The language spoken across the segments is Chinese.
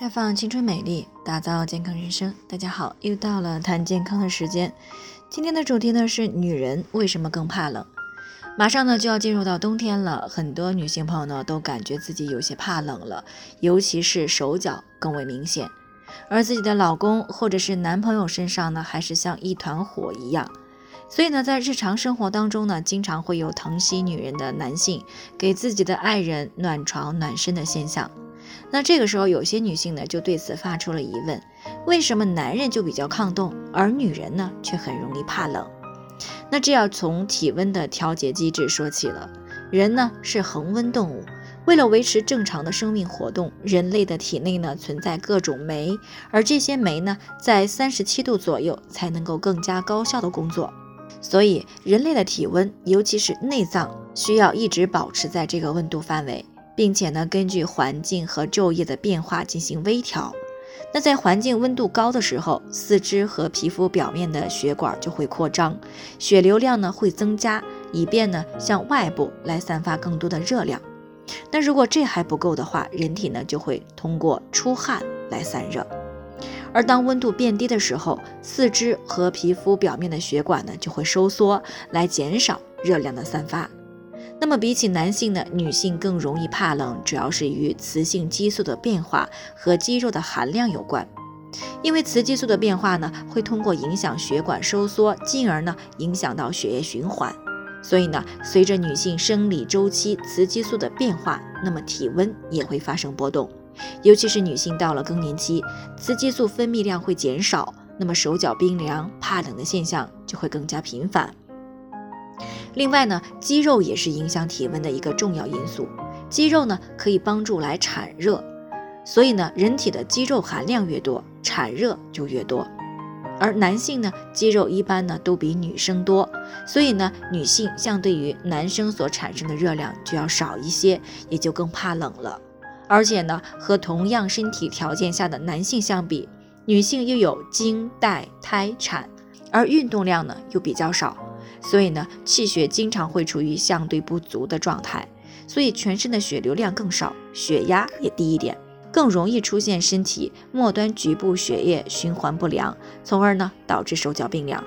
绽放青春美丽，打造健康人生。大家好，又到了谈健康的时间。今天的主题呢是女人为什么更怕冷？马上呢就要进入到冬天了，很多女性朋友呢都感觉自己有些怕冷了，尤其是手脚更为明显。而自己的老公或者是男朋友身上呢，还是像一团火一样。所以呢，在日常生活当中呢，经常会有疼惜女人的男性给自己的爱人暖床暖身的现象。那这个时候，有些女性呢就对此发出了疑问：为什么男人就比较抗冻，而女人呢却很容易怕冷？那这要从体温的调节机制说起了。人呢是恒温动物，为了维持正常的生命活动，人类的体内呢存在各种酶，而这些酶呢在三十七度左右才能够更加高效的工作。所以，人类的体温，尤其是内脏，需要一直保持在这个温度范围。并且呢，根据环境和昼夜的变化进行微调。那在环境温度高的时候，四肢和皮肤表面的血管就会扩张，血流量呢会增加，以便呢向外部来散发更多的热量。那如果这还不够的话，人体呢就会通过出汗来散热。而当温度变低的时候，四肢和皮肤表面的血管呢就会收缩，来减少热量的散发。那么比起男性呢，女性更容易怕冷，主要是与雌性激素的变化和肌肉的含量有关。因为雌激素的变化呢，会通过影响血管收缩，进而呢影响到血液循环。所以呢，随着女性生理周期雌激素的变化，那么体温也会发生波动。尤其是女性到了更年期，雌激素分泌量会减少，那么手脚冰凉、怕冷的现象就会更加频繁。另外呢，肌肉也是影响体温的一个重要因素。肌肉呢可以帮助来产热，所以呢，人体的肌肉含量越多，产热就越多。而男性呢，肌肉一般呢都比女生多，所以呢，女性相对于男生所产生的热量就要少一些，也就更怕冷了。而且呢，和同样身体条件下的男性相比，女性又有经、带、胎、产，而运动量呢又比较少。所以呢，气血经常会处于相对不足的状态，所以全身的血流量更少，血压也低一点，更容易出现身体末端局部血液循环不良，从而呢导致手脚冰凉。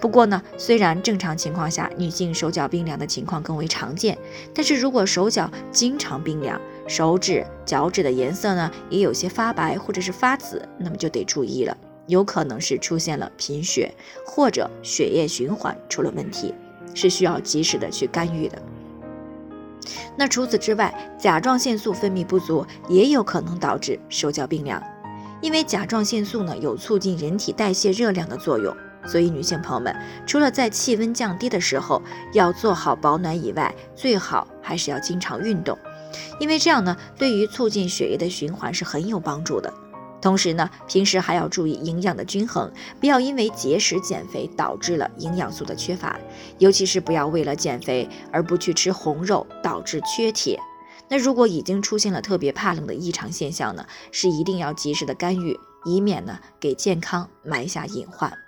不过呢，虽然正常情况下女性手脚冰凉的情况更为常见，但是如果手脚经常冰凉，手指、脚趾的颜色呢也有些发白或者是发紫，那么就得注意了。有可能是出现了贫血，或者血液循环出了问题，是需要及时的去干预的。那除此之外，甲状腺素分泌不足也有可能导致手脚冰凉，因为甲状腺素呢有促进人体代谢热量的作用，所以女性朋友们除了在气温降低的时候要做好保暖以外，最好还是要经常运动，因为这样呢对于促进血液的循环是很有帮助的。同时呢，平时还要注意营养的均衡，不要因为节食减肥导致了营养素的缺乏，尤其是不要为了减肥而不去吃红肉，导致缺铁。那如果已经出现了特别怕冷的异常现象呢，是一定要及时的干预，以免呢给健康埋下隐患。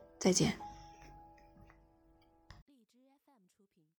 再见。